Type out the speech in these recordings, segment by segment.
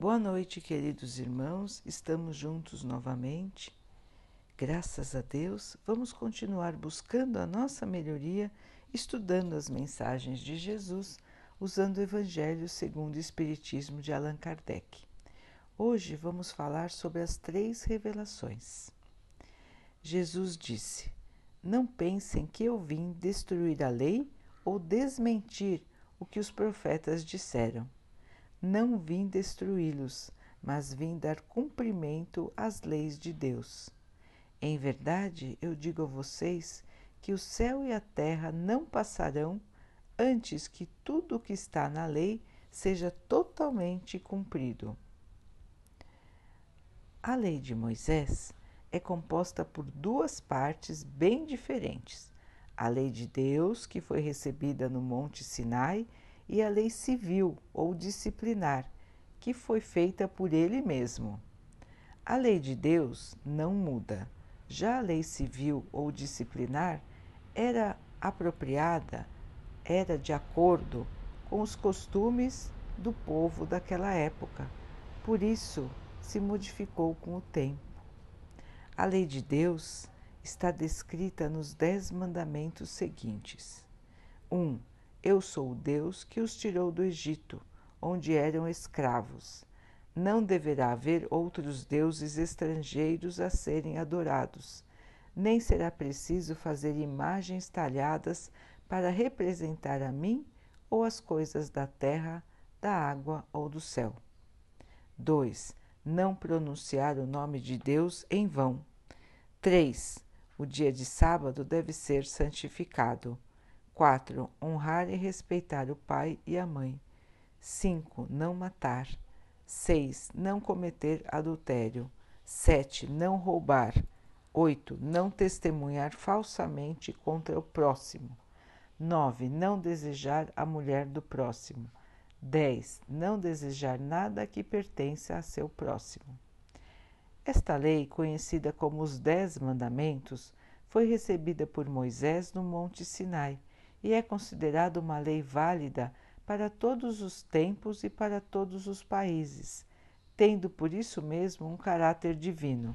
Boa noite, queridos irmãos, estamos juntos novamente. Graças a Deus, vamos continuar buscando a nossa melhoria, estudando as mensagens de Jesus, usando o Evangelho segundo o Espiritismo de Allan Kardec. Hoje vamos falar sobre as três revelações. Jesus disse: Não pensem que eu vim destruir a lei ou desmentir o que os profetas disseram. Não vim destruí-los, mas vim dar cumprimento às leis de Deus. Em verdade, eu digo a vocês que o céu e a terra não passarão antes que tudo o que está na lei seja totalmente cumprido. A lei de Moisés é composta por duas partes bem diferentes: a lei de Deus, que foi recebida no Monte Sinai, e a lei civil ou disciplinar, que foi feita por ele mesmo. A lei de Deus não muda. Já a lei civil ou disciplinar era apropriada, era de acordo com os costumes do povo daquela época. Por isso se modificou com o tempo. A lei de Deus está descrita nos Dez Mandamentos seguintes: 1. Um, eu sou o Deus que os tirou do Egito, onde eram escravos. Não deverá haver outros deuses estrangeiros a serem adorados, nem será preciso fazer imagens talhadas para representar a mim ou as coisas da terra, da água ou do céu. 2. Não pronunciar o nome de Deus em vão. 3. O dia de sábado deve ser santificado. 4. Honrar e respeitar o pai e a mãe. 5. Não matar. 6. Não cometer adultério. 7. Não roubar. 8. Não testemunhar falsamente contra o próximo. 9. Não desejar a mulher do próximo. 10. Não desejar nada que pertença a seu próximo. Esta lei, conhecida como os Dez Mandamentos, foi recebida por Moisés no Monte Sinai e é considerado uma lei válida para todos os tempos e para todos os países, tendo por isso mesmo um caráter divino.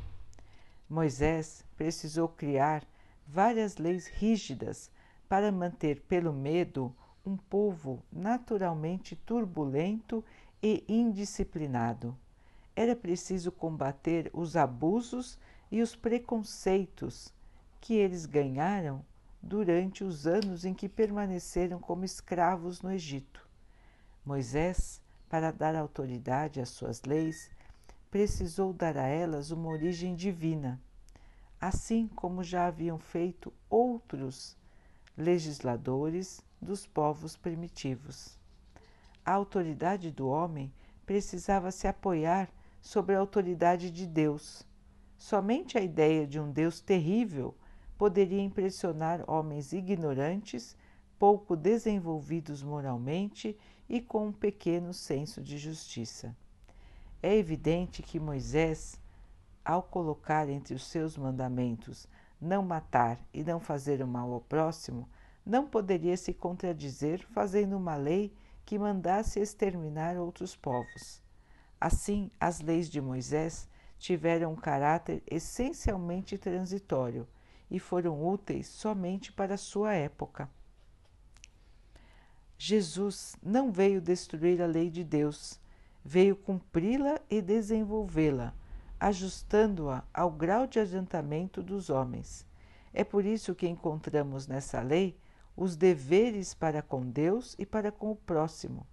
Moisés precisou criar várias leis rígidas para manter pelo medo um povo naturalmente turbulento e indisciplinado. Era preciso combater os abusos e os preconceitos que eles ganharam durante os anos em que permaneceram como escravos no Egito. Moisés, para dar autoridade às suas leis, precisou dar a elas uma origem divina, assim como já haviam feito outros legisladores dos povos primitivos. A autoridade do homem precisava se apoiar sobre a autoridade de Deus. Somente a ideia de um Deus terrível poderia impressionar homens ignorantes, pouco desenvolvidos moralmente e com um pequeno senso de justiça. É evidente que Moisés, ao colocar entre os seus mandamentos não matar e não fazer o mal ao próximo, não poderia se contradizer fazendo uma lei que mandasse exterminar outros povos. Assim, as leis de Moisés tiveram um caráter essencialmente transitório e foram úteis somente para sua época. Jesus não veio destruir a lei de Deus, veio cumpri-la e desenvolvê-la, ajustando-a ao grau de adiantamento dos homens. É por isso que encontramos nessa lei os deveres para com Deus e para com o próximo,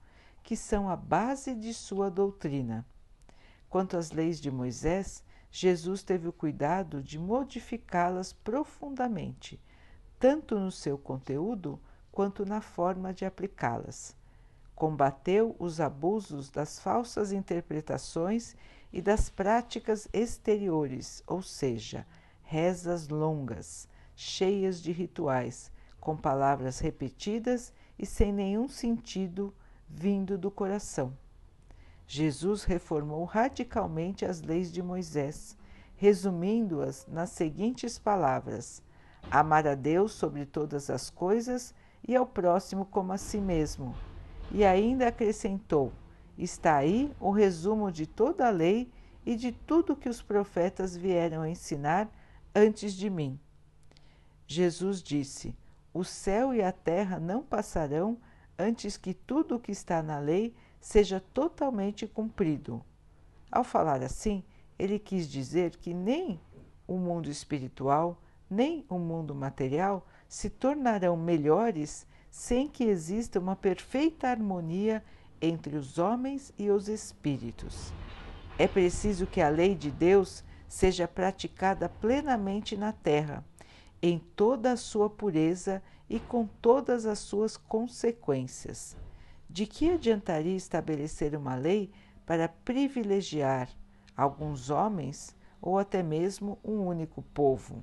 que são a base de sua doutrina. Quanto às leis de Moisés, Jesus teve o cuidado de modificá-las profundamente, tanto no seu conteúdo quanto na forma de aplicá-las. Combateu os abusos das falsas interpretações e das práticas exteriores, ou seja, rezas longas, cheias de rituais, com palavras repetidas e sem nenhum sentido vindo do coração. Jesus reformou radicalmente as leis de Moisés, resumindo-as nas seguintes palavras: amar a Deus sobre todas as coisas e ao próximo como a si mesmo. E ainda acrescentou: Está aí o resumo de toda a lei e de tudo que os profetas vieram ensinar antes de mim. Jesus disse: O céu e a terra não passarão antes que tudo o que está na lei seja totalmente cumprido. Ao falar assim, ele quis dizer que nem o mundo espiritual, nem o mundo material se tornarão melhores sem que exista uma perfeita harmonia entre os homens e os espíritos. É preciso que a lei de Deus seja praticada plenamente na terra, em toda a sua pureza e com todas as suas consequências. De que adiantaria estabelecer uma lei para privilegiar alguns homens ou até mesmo um único povo?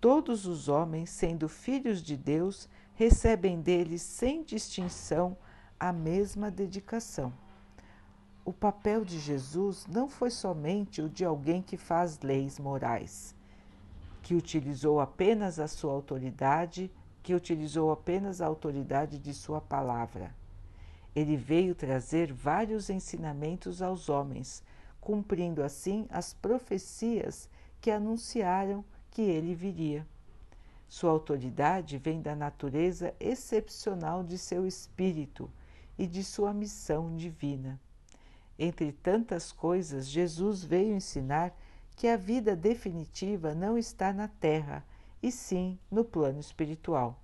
Todos os homens, sendo filhos de Deus, recebem dele sem distinção a mesma dedicação. O papel de Jesus não foi somente o de alguém que faz leis morais, que utilizou apenas a sua autoridade que utilizou apenas a autoridade de sua palavra. Ele veio trazer vários ensinamentos aos homens, cumprindo assim as profecias que anunciaram que ele viria. Sua autoridade vem da natureza excepcional de seu espírito e de sua missão divina. Entre tantas coisas, Jesus veio ensinar que a vida definitiva não está na terra, e sim no plano espiritual.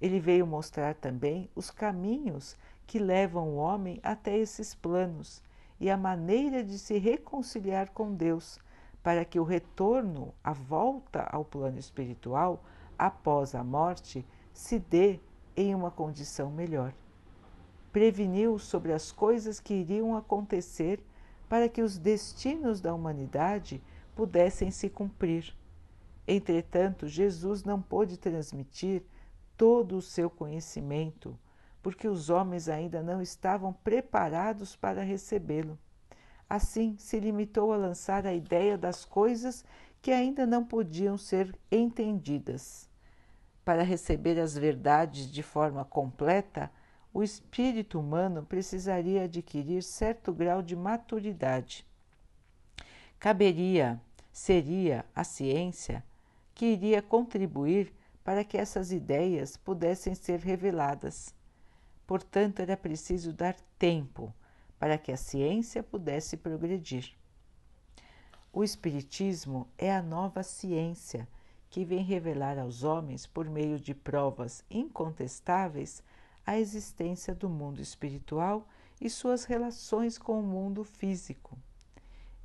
Ele veio mostrar também os caminhos que levam o homem até esses planos e a maneira de se reconciliar com Deus, para que o retorno, a volta ao plano espiritual após a morte, se dê em uma condição melhor. Preveniu sobre as coisas que iriam acontecer para que os destinos da humanidade pudessem se cumprir Entretanto, Jesus não pôde transmitir todo o seu conhecimento, porque os homens ainda não estavam preparados para recebê-lo. Assim, se limitou a lançar a ideia das coisas que ainda não podiam ser entendidas. Para receber as verdades de forma completa, o espírito humano precisaria adquirir certo grau de maturidade. Caberia, seria a ciência que iria contribuir para que essas ideias pudessem ser reveladas. Portanto, era preciso dar tempo para que a ciência pudesse progredir. O Espiritismo é a nova ciência que vem revelar aos homens, por meio de provas incontestáveis, a existência do mundo espiritual e suas relações com o mundo físico.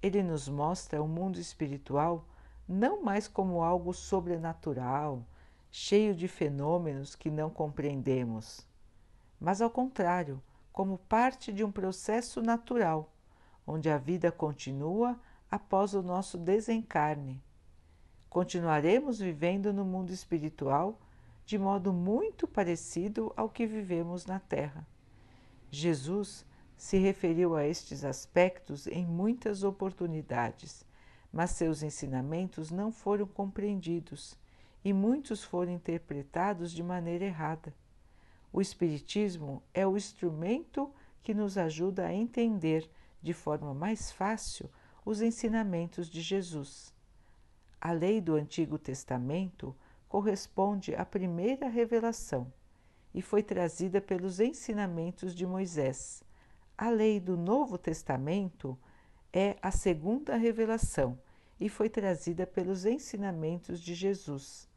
Ele nos mostra o mundo espiritual não mais como algo sobrenatural, cheio de fenômenos que não compreendemos, mas ao contrário, como parte de um processo natural, onde a vida continua após o nosso desencarne. Continuaremos vivendo no mundo espiritual de modo muito parecido ao que vivemos na Terra. Jesus se referiu a estes aspectos em muitas oportunidades mas seus ensinamentos não foram compreendidos e muitos foram interpretados de maneira errada. O Espiritismo é o instrumento que nos ajuda a entender de forma mais fácil os ensinamentos de Jesus. A lei do Antigo Testamento corresponde à primeira revelação e foi trazida pelos ensinamentos de Moisés. A lei do Novo Testamento é a segunda revelação e foi trazida pelos ensinamentos de Jesus.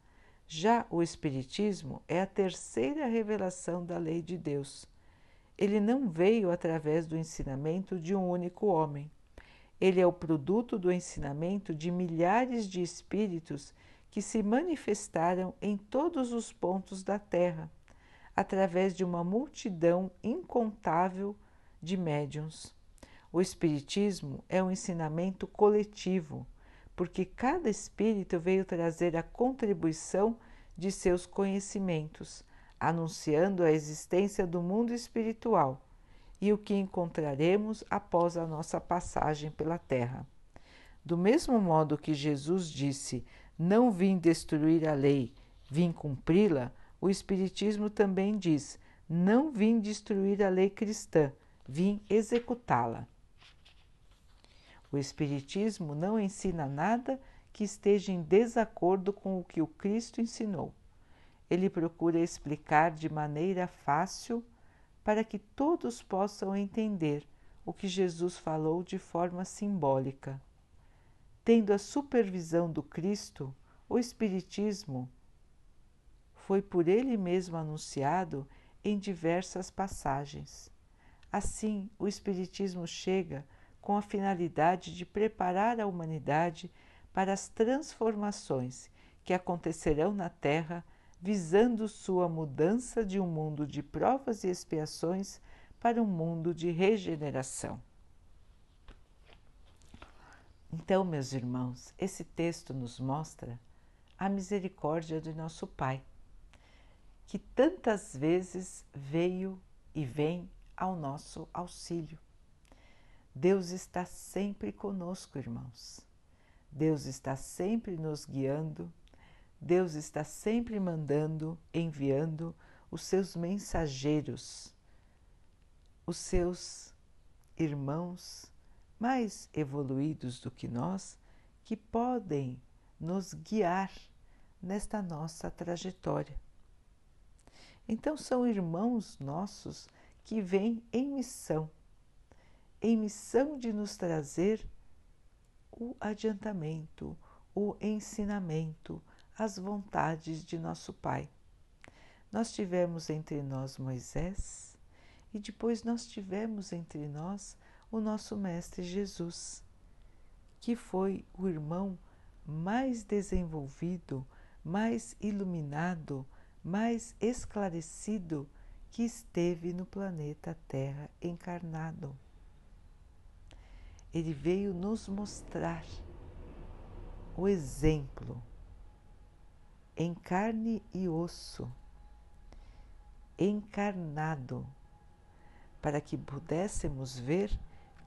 Já o Espiritismo é a terceira revelação da lei de Deus. Ele não veio através do ensinamento de um único homem. Ele é o produto do ensinamento de milhares de espíritos que se manifestaram em todos os pontos da Terra, através de uma multidão incontável de médiums. O Espiritismo é um ensinamento coletivo, porque cada espírito veio trazer a contribuição de seus conhecimentos, anunciando a existência do mundo espiritual e o que encontraremos após a nossa passagem pela Terra. Do mesmo modo que Jesus disse: Não vim destruir a lei, vim cumpri-la, o Espiritismo também diz: Não vim destruir a lei cristã, vim executá-la. O Espiritismo não ensina nada que esteja em desacordo com o que o Cristo ensinou. Ele procura explicar de maneira fácil para que todos possam entender o que Jesus falou de forma simbólica. Tendo a supervisão do Cristo, o Espiritismo foi por ele mesmo anunciado em diversas passagens. Assim, o Espiritismo chega com a finalidade de preparar a humanidade para as transformações que acontecerão na Terra, visando sua mudança de um mundo de provas e expiações para um mundo de regeneração. Então, meus irmãos, esse texto nos mostra a misericórdia de nosso Pai, que tantas vezes veio e vem ao nosso auxílio. Deus está sempre conosco, irmãos. Deus está sempre nos guiando. Deus está sempre mandando, enviando os seus mensageiros, os seus irmãos mais evoluídos do que nós, que podem nos guiar nesta nossa trajetória. Então, são irmãos nossos que vêm em missão em missão de nos trazer o adiantamento, o ensinamento, as vontades de nosso Pai. Nós tivemos entre nós Moisés e depois nós tivemos entre nós o nosso Mestre Jesus, que foi o irmão mais desenvolvido, mais iluminado, mais esclarecido que esteve no planeta Terra encarnado ele veio nos mostrar o exemplo em carne e osso, encarnado, para que pudéssemos ver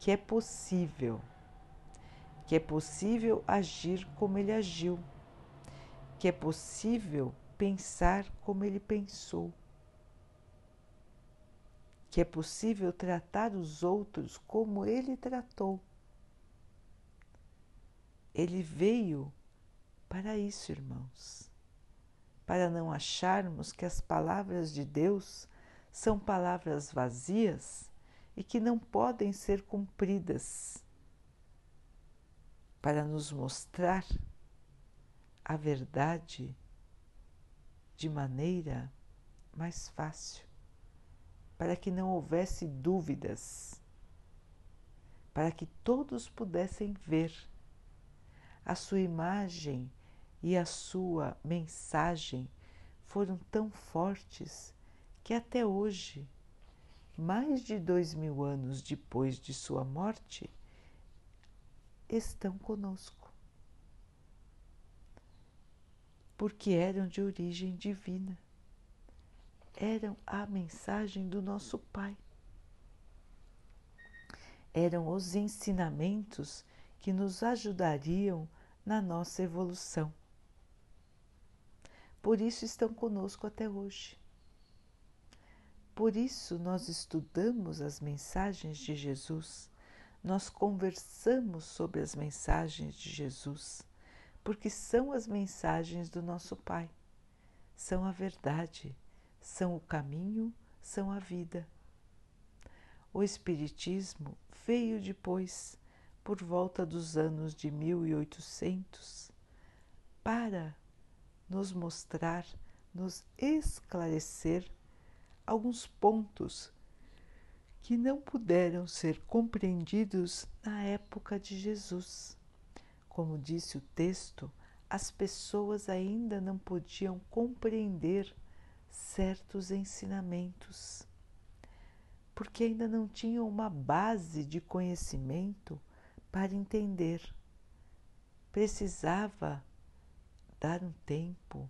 que é possível, que é possível agir como ele agiu, que é possível pensar como ele pensou, que é possível tratar os outros como ele tratou ele veio para isso, irmãos, para não acharmos que as palavras de Deus são palavras vazias e que não podem ser cumpridas, para nos mostrar a verdade de maneira mais fácil, para que não houvesse dúvidas, para que todos pudessem ver a sua imagem e a sua mensagem foram tão fortes que até hoje, mais de dois mil anos depois de sua morte, estão conosco. Porque eram de origem divina, eram a mensagem do nosso Pai, eram os ensinamentos que nos ajudariam na nossa evolução. Por isso estão conosco até hoje. Por isso nós estudamos as mensagens de Jesus, nós conversamos sobre as mensagens de Jesus, porque são as mensagens do nosso Pai, são a verdade, são o caminho, são a vida. O Espiritismo veio depois por volta dos anos de 1800 para nos mostrar, nos esclarecer alguns pontos que não puderam ser compreendidos na época de Jesus. Como disse o texto, as pessoas ainda não podiam compreender certos ensinamentos, porque ainda não tinham uma base de conhecimento para entender. Precisava dar um tempo,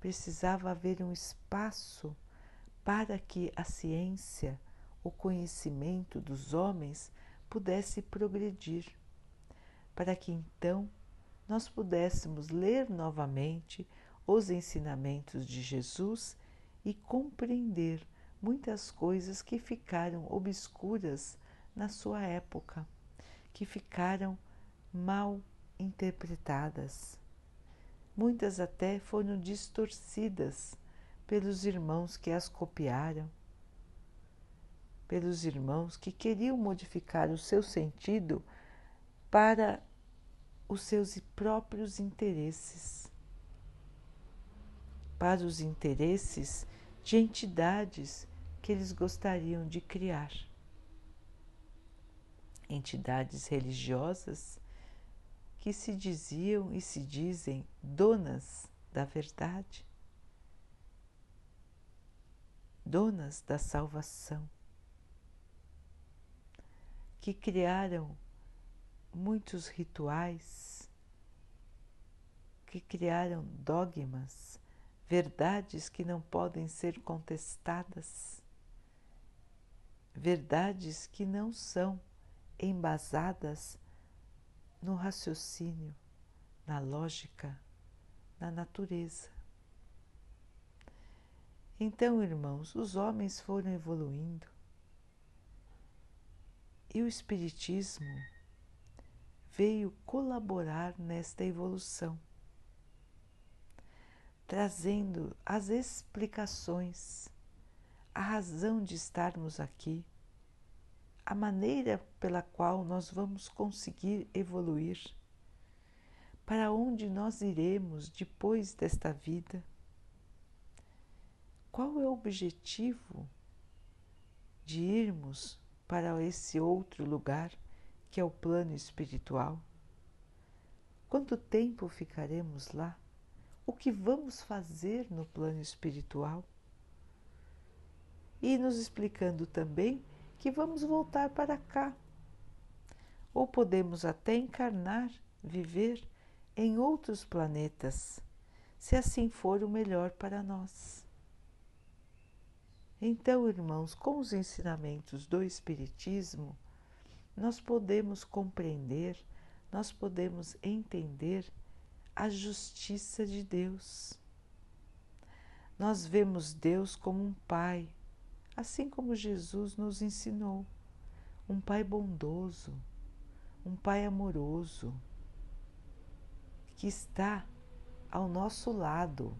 precisava haver um espaço para que a ciência, o conhecimento dos homens pudesse progredir, para que então nós pudéssemos ler novamente os ensinamentos de Jesus e compreender muitas coisas que ficaram obscuras na sua época, que ficaram mal interpretadas. Muitas até foram distorcidas pelos irmãos que as copiaram, pelos irmãos que queriam modificar o seu sentido para os seus próprios interesses, para os interesses de entidades que eles gostariam de criar. Entidades religiosas que se diziam e se dizem donas da verdade, donas da salvação, que criaram muitos rituais, que criaram dogmas, verdades que não podem ser contestadas, verdades que não são embasadas no raciocínio, na lógica, na natureza. Então, irmãos, os homens foram evoluindo e o Espiritismo veio colaborar nesta evolução, trazendo as explicações, a razão de estarmos aqui, a maneira pela qual nós vamos conseguir evoluir, para onde nós iremos depois desta vida. Qual é o objetivo de irmos para esse outro lugar? que é o plano espiritual? Quanto tempo ficaremos lá? O que vamos fazer no plano espiritual? E nos explicando também que vamos voltar para cá. Ou podemos até encarnar, viver em outros planetas, se assim for o melhor para nós. Então, irmãos, com os ensinamentos do Espiritismo, nós podemos compreender, nós podemos entender a justiça de Deus. Nós vemos Deus como um Pai, assim como Jesus nos ensinou, um Pai bondoso, um Pai amoroso, que está ao nosso lado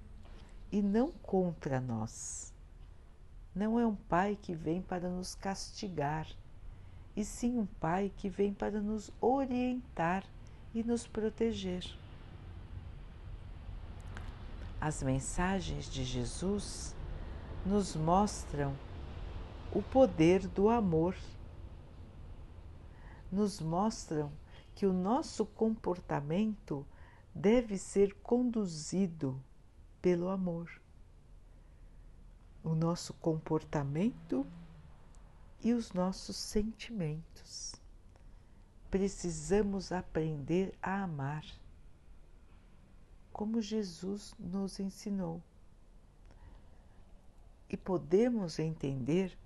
e não contra nós. Não é um Pai que vem para nos castigar e sim um Pai que vem para nos orientar e nos proteger. As mensagens de Jesus nos mostram o poder do amor, nos mostram que o nosso comportamento deve ser conduzido pelo amor. O nosso comportamento e os nossos sentimentos. Precisamos aprender a amar, como Jesus nos ensinou. E podemos entender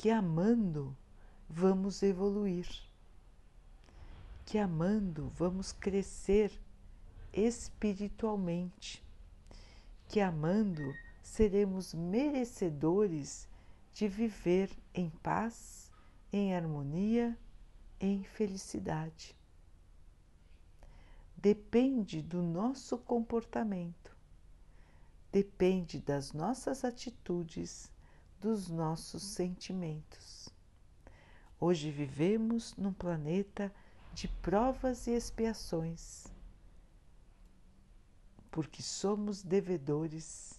que amando vamos evoluir, que amando vamos crescer espiritualmente, que amando seremos merecedores de viver em paz, em harmonia, em felicidade. Depende do nosso comportamento, depende das nossas atitudes, dos nossos sentimentos. Hoje vivemos num planeta de provas e expiações, porque somos devedores,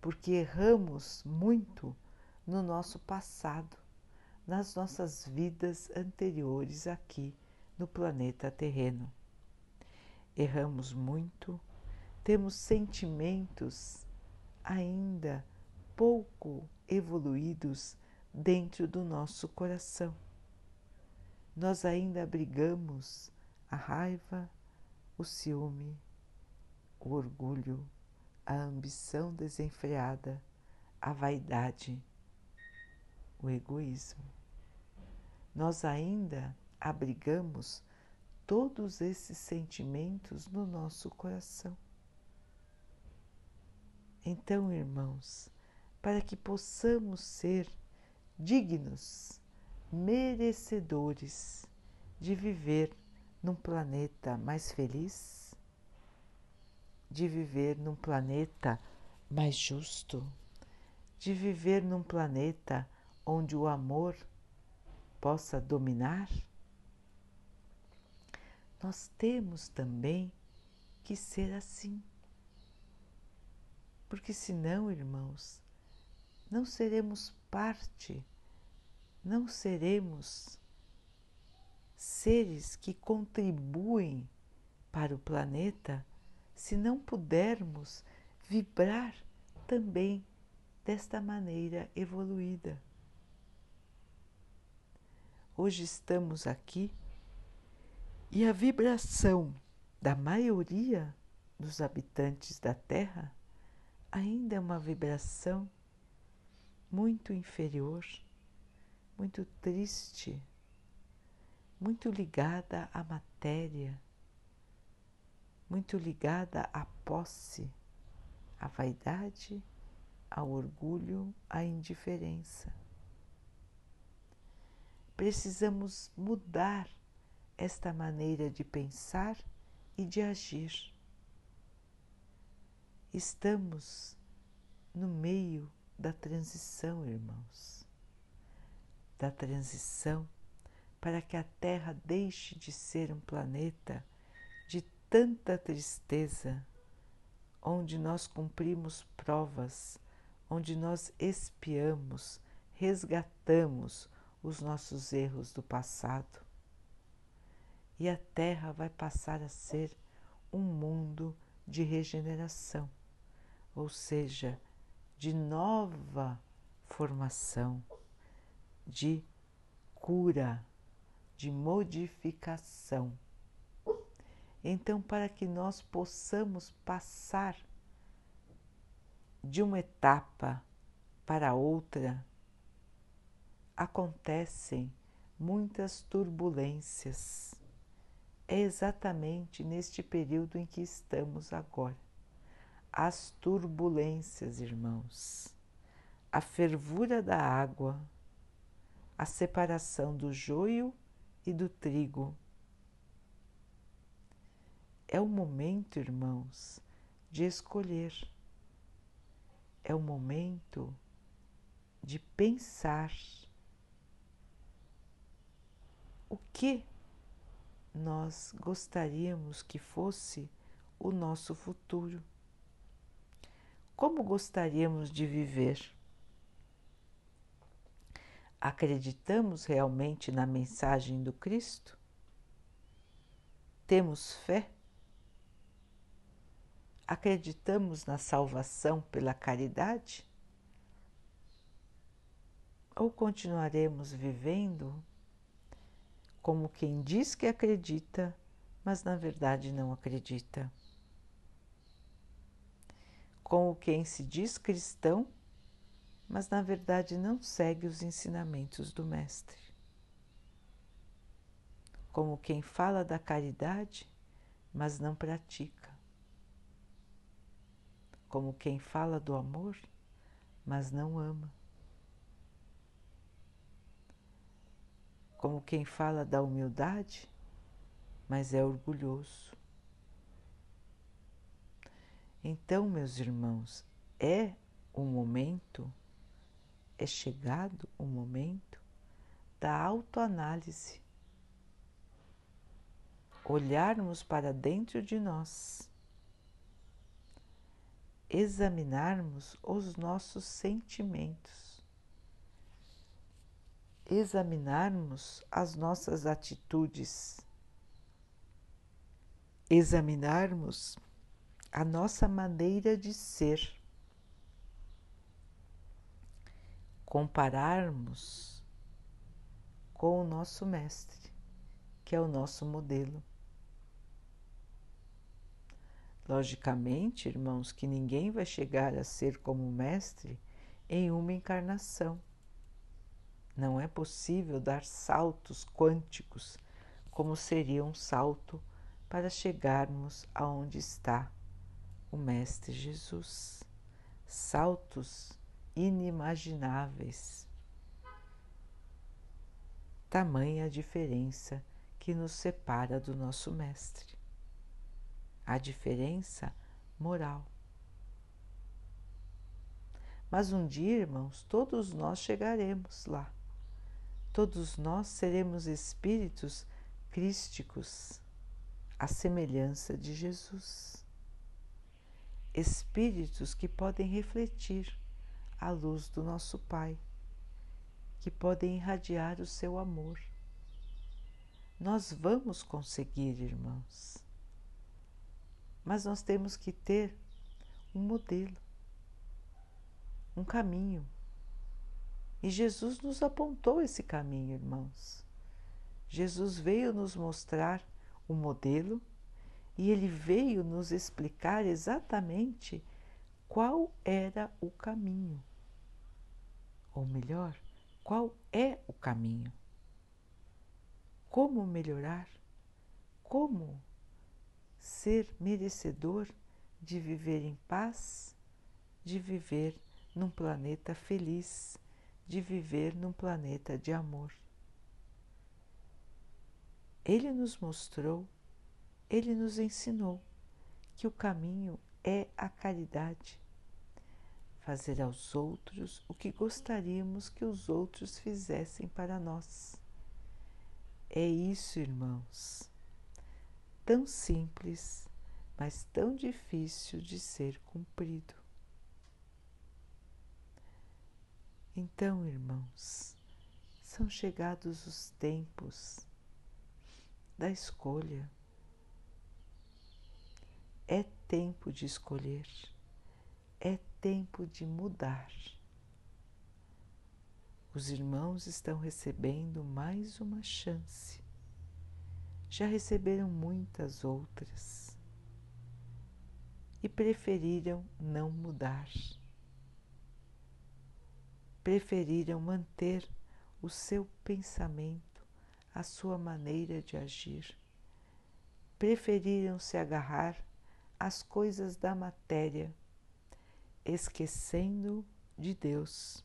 porque erramos muito no nosso passado, nas nossas vidas anteriores aqui no planeta terreno. Erramos muito, temos sentimentos ainda pouco evoluídos dentro do nosso coração. Nós ainda abrigamos a raiva, o ciúme, o orgulho, a ambição desenfreada, a vaidade o egoísmo. Nós ainda abrigamos todos esses sentimentos no nosso coração. Então, irmãos, para que possamos ser dignos, merecedores de viver num planeta mais feliz, de viver num planeta mais justo, de viver num planeta onde o amor possa dominar? Nós temos também que ser assim. Porque senão, irmãos, não seremos parte, não seremos seres que contribuem para o planeta se não pudermos vibrar também desta maneira evoluída. Hoje estamos aqui e a vibração da maioria dos habitantes da Terra ainda é uma vibração muito inferior, muito triste, muito ligada à matéria, muito ligada à posse, à vaidade, ao orgulho, à indiferença. Precisamos mudar esta maneira de pensar e de agir. Estamos no meio da transição, irmãos, da transição para que a Terra deixe de ser um planeta de tanta tristeza, onde nós cumprimos provas, onde nós espiamos, resgatamos os nossos erros do passado. E a Terra vai passar a ser um mundo de regeneração, ou seja, de nova formação, de cura, de modificação. Então, para que nós possamos passar de uma etapa para outra, acontecem muitas turbulências. É exatamente neste período em que estamos agora as turbulências, irmãos, a fervura da água, a separação do joio e do trigo. É o momento, irmãos, de escolher. É o momento de pensar o que nós gostaríamos que fosse o nosso futuro. Como gostaríamos de viver? Acreditamos realmente na mensagem do Cristo? Temos fé? Acreditamos na salvação pela caridade? Ou continuaremos vivendo como quem diz que acredita, mas na verdade não acredita? Como quem se diz cristão, mas na verdade não segue os ensinamentos do Mestre. Como quem fala da caridade, mas não pratica. Como quem fala do amor, mas não ama. Como quem fala da humildade, mas é orgulhoso. Então, meus irmãos, é o momento, é chegado o momento da autoanálise. Olharmos para dentro de nós, examinarmos os nossos sentimentos, examinarmos as nossas atitudes, examinarmos a nossa maneira de ser, compararmos com o nosso Mestre, que é o nosso modelo. Logicamente, irmãos, que ninguém vai chegar a ser como o Mestre em uma encarnação. Não é possível dar saltos quânticos como seria um salto para chegarmos aonde está o Mestre Jesus. Saltos inimagináveis. Tamanha a diferença que nos separa do nosso Mestre. A diferença moral. Mas um dia, irmãos, todos nós chegaremos lá. Todos nós seremos espíritos crísticos, à semelhança de Jesus. Espíritos que podem refletir a luz do nosso Pai, que podem irradiar o seu amor. Nós vamos conseguir, irmãos, mas nós temos que ter um modelo, um caminho. E Jesus nos apontou esse caminho, irmãos. Jesus veio nos mostrar o modelo e ele veio nos explicar exatamente qual era o caminho. Ou melhor, qual é o caminho. Como melhorar? Como ser merecedor de viver em paz, de viver num planeta feliz, de viver num planeta de amor. Ele nos mostrou, ele nos ensinou que o caminho é a caridade. Fazer aos outros o que gostaríamos que os outros fizessem para nós. É isso, irmãos. Tão simples, mas tão difícil de ser cumprido. Então, irmãos, são chegados os tempos da escolha. É tempo de escolher, é tempo de mudar. Os irmãos estão recebendo mais uma chance. Já receberam muitas outras e preferiram não mudar. Preferiram manter o seu pensamento a sua maneira de agir. Preferiram se agarrar às coisas da matéria, esquecendo de Deus,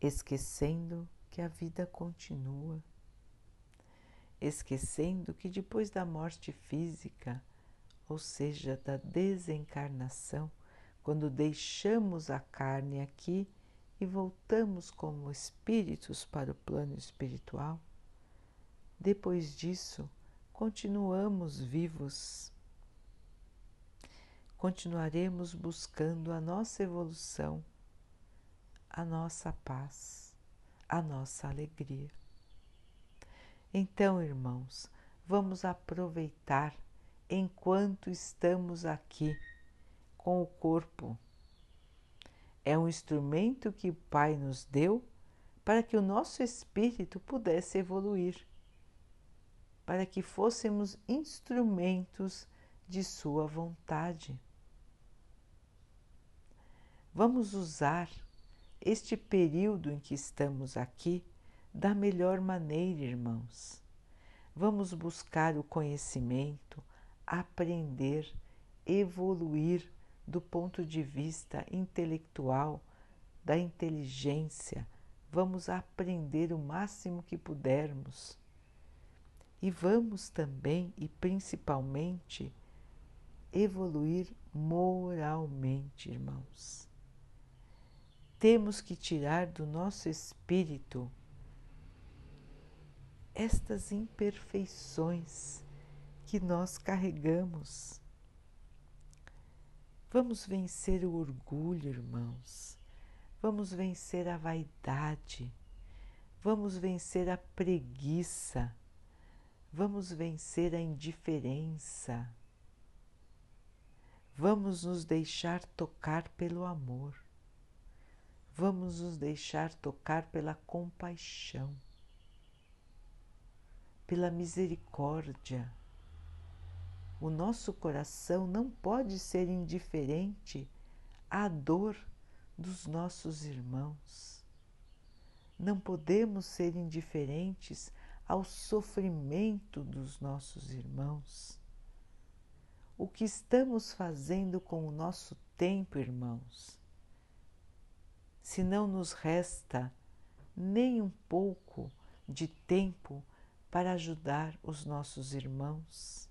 esquecendo que a vida continua, esquecendo que depois da morte física, ou seja, da desencarnação, quando deixamos a carne aqui, e voltamos como espíritos para o plano espiritual, depois disso continuamos vivos. Continuaremos buscando a nossa evolução, a nossa paz, a nossa alegria. Então, irmãos, vamos aproveitar enquanto estamos aqui com o corpo é um instrumento que o Pai nos deu para que o nosso espírito pudesse evoluir, para que fôssemos instrumentos de Sua vontade. Vamos usar este período em que estamos aqui da melhor maneira, irmãos. Vamos buscar o conhecimento, aprender, evoluir do ponto de vista intelectual, da inteligência, vamos aprender o máximo que pudermos. E vamos também e principalmente evoluir moralmente, irmãos. Temos que tirar do nosso espírito estas imperfeições que nós carregamos Vamos vencer o orgulho, irmãos. Vamos vencer a vaidade. Vamos vencer a preguiça. Vamos vencer a indiferença. Vamos nos deixar tocar pelo amor. Vamos nos deixar tocar pela compaixão, pela misericórdia o nosso coração não pode ser indiferente à dor dos nossos irmãos. Não podemos ser indiferentes ao sofrimento dos nossos irmãos. O que estamos fazendo com o nosso tempo, irmãos, se não nos resta nem um pouco de tempo para ajudar os nossos irmãos?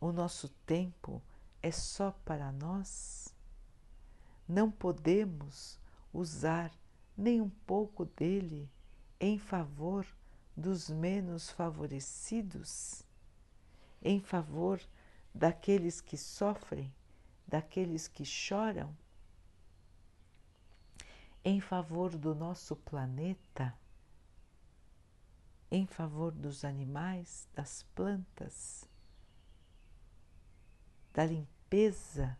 O nosso tempo é só para nós? Não podemos usar nem um pouco dele em favor dos menos favorecidos, em favor daqueles que sofrem, daqueles que choram, em favor do nosso planeta, em favor dos animais, das plantas, da limpeza,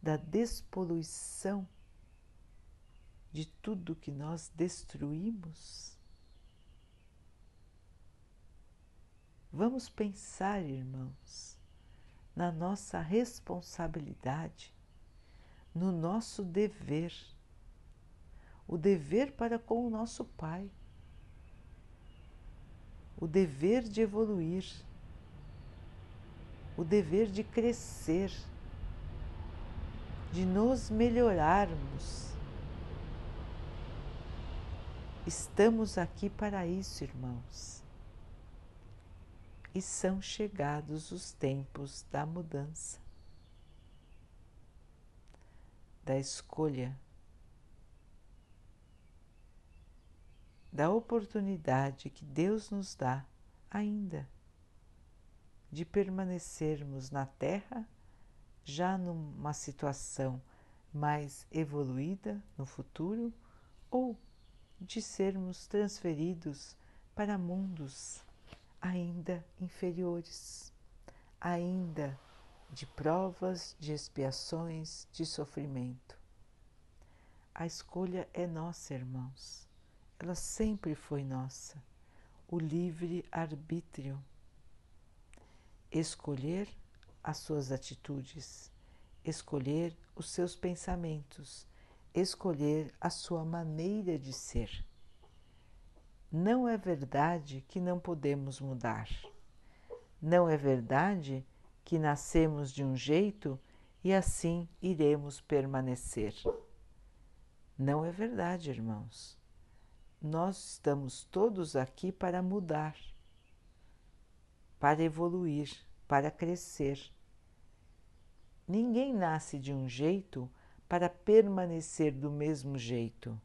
da despoluição de tudo que nós destruímos? Vamos pensar, irmãos, na nossa responsabilidade, no nosso dever, o dever para com o nosso Pai, o dever de evoluir, o dever de crescer, de nos melhorarmos Estamos aqui para isso, irmãos. E são chegados os tempos da mudança, da escolha, da oportunidade que Deus nos dá ainda de permanecermos na Terra já numa situação mais evoluída no futuro ou de sermos transferidos para mundos ainda inferiores, ainda de provas, de expiações, de sofrimento. A escolha é nossa, irmãos. Ela sempre foi nossa. O livre arbítrio. Escolher as suas atitudes, escolher os seus pensamentos, escolher a sua maneira de ser. Não é verdade que não podemos mudar. Não é verdade que nascemos de um jeito e assim iremos permanecer. Não é verdade, irmãos. Nós estamos todos aqui para mudar, para evoluir, para crescer. Ninguém nasce de um jeito para permanecer do mesmo jeito.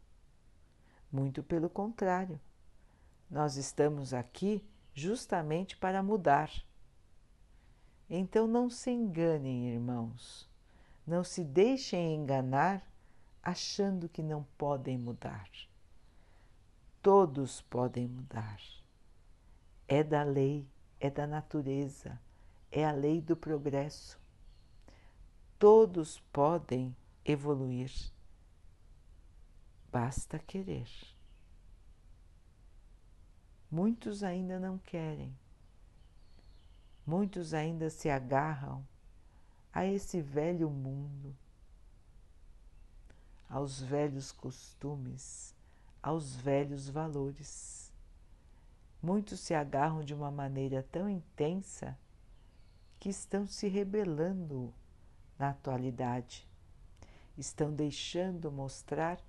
Muito pelo contrário, nós estamos aqui justamente para mudar. Então não se enganem, irmãos, não se deixem enganar achando que não podem mudar. Todos podem mudar. É da lei, é da natureza, é a lei do progresso. Todos podem evoluir. Basta querer. Muitos ainda não querem, muitos ainda se agarram a esse velho mundo, aos velhos costumes, aos velhos valores. Muitos se agarram de uma maneira tão intensa que estão se rebelando na atualidade estão deixando mostrar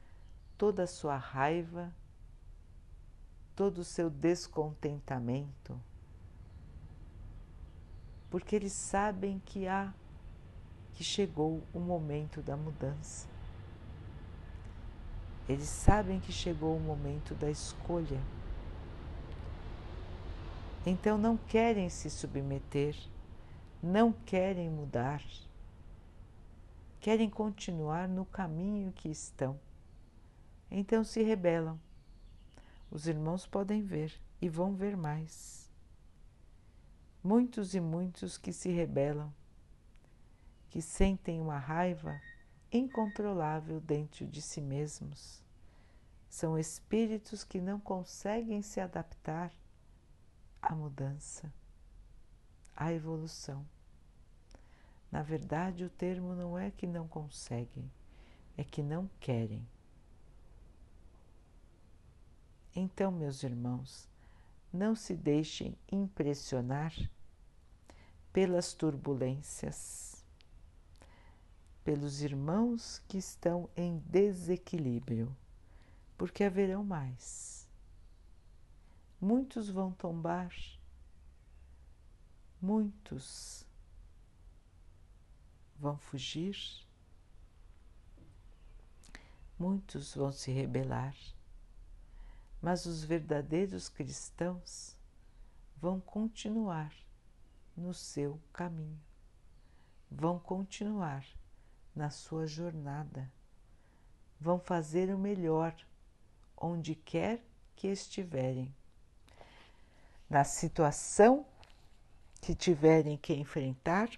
toda a sua raiva, todo o seu descontentamento, porque eles sabem que há que chegou o momento da mudança. Eles sabem que chegou o momento da escolha. Então não querem se submeter, não querem mudar querem continuar no caminho que estão. Então se rebelam. Os irmãos podem ver e vão ver mais. Muitos e muitos que se rebelam, que sentem uma raiva incontrolável dentro de si mesmos. São espíritos que não conseguem se adaptar à mudança, à evolução. Na verdade, o termo não é que não conseguem, é que não querem. Então, meus irmãos, não se deixem impressionar pelas turbulências, pelos irmãos que estão em desequilíbrio, porque haverão mais. Muitos vão tombar, muitos vão fugir, muitos vão se rebelar, mas os verdadeiros cristãos vão continuar no seu caminho, vão continuar na sua jornada, vão fazer o melhor onde quer que estiverem. Na situação que tiverem que enfrentar,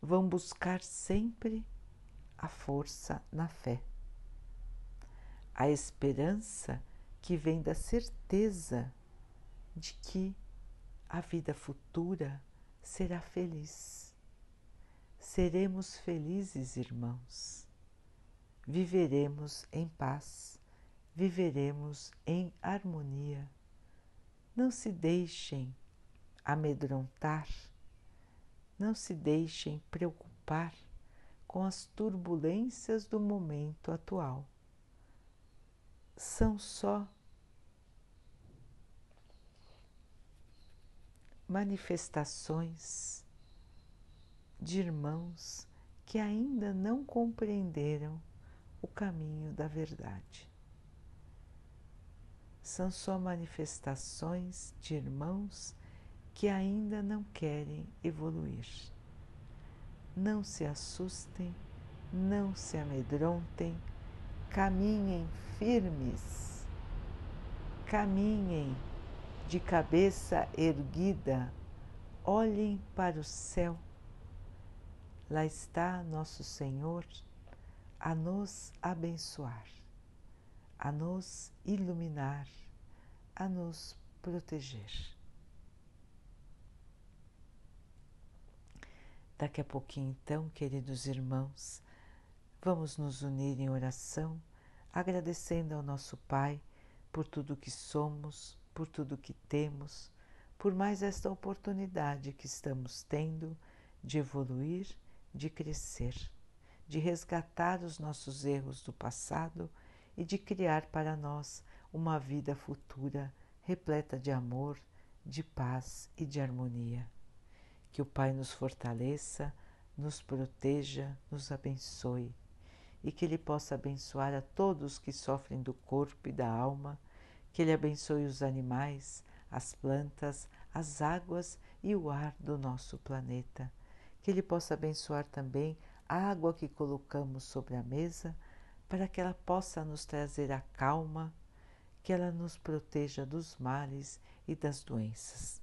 vão buscar sempre a força na fé, a esperança que vem da certeza de que a vida futura será feliz. Seremos felizes, irmãos. Viveremos em paz, viveremos em harmonia. Não se deixem amedrontar, não se deixem preocupar com as turbulências do momento atual. São só manifestações de irmãos que ainda não compreenderam o caminho da verdade. São só manifestações de irmãos que ainda não querem evoluir. Não se assustem, não se amedrontem, caminhem firmes, caminhem de cabeça erguida, olhem para o céu. Lá está nosso Senhor a nos abençoar, a nos iluminar, a nos proteger. Daqui a pouquinho, então, queridos irmãos, vamos nos unir em oração, agradecendo ao nosso Pai por tudo que somos, por tudo que temos, por mais esta oportunidade que estamos tendo de evoluir, de crescer, de resgatar os nossos erros do passado e de criar para nós uma vida futura repleta de amor, de paz e de harmonia. Que o Pai nos fortaleça, nos proteja, nos abençoe e que Ele possa abençoar a todos que sofrem do corpo e da alma que Ele abençoe os animais, as plantas, as águas e o ar do nosso planeta. Que Ele possa abençoar também a água que colocamos sobre a mesa, para que ela possa nos trazer a calma, que ela nos proteja dos males e das doenças.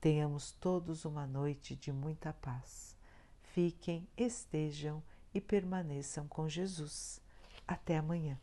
Tenhamos todos uma noite de muita paz. Fiquem, estejam e permaneçam com Jesus. Até amanhã.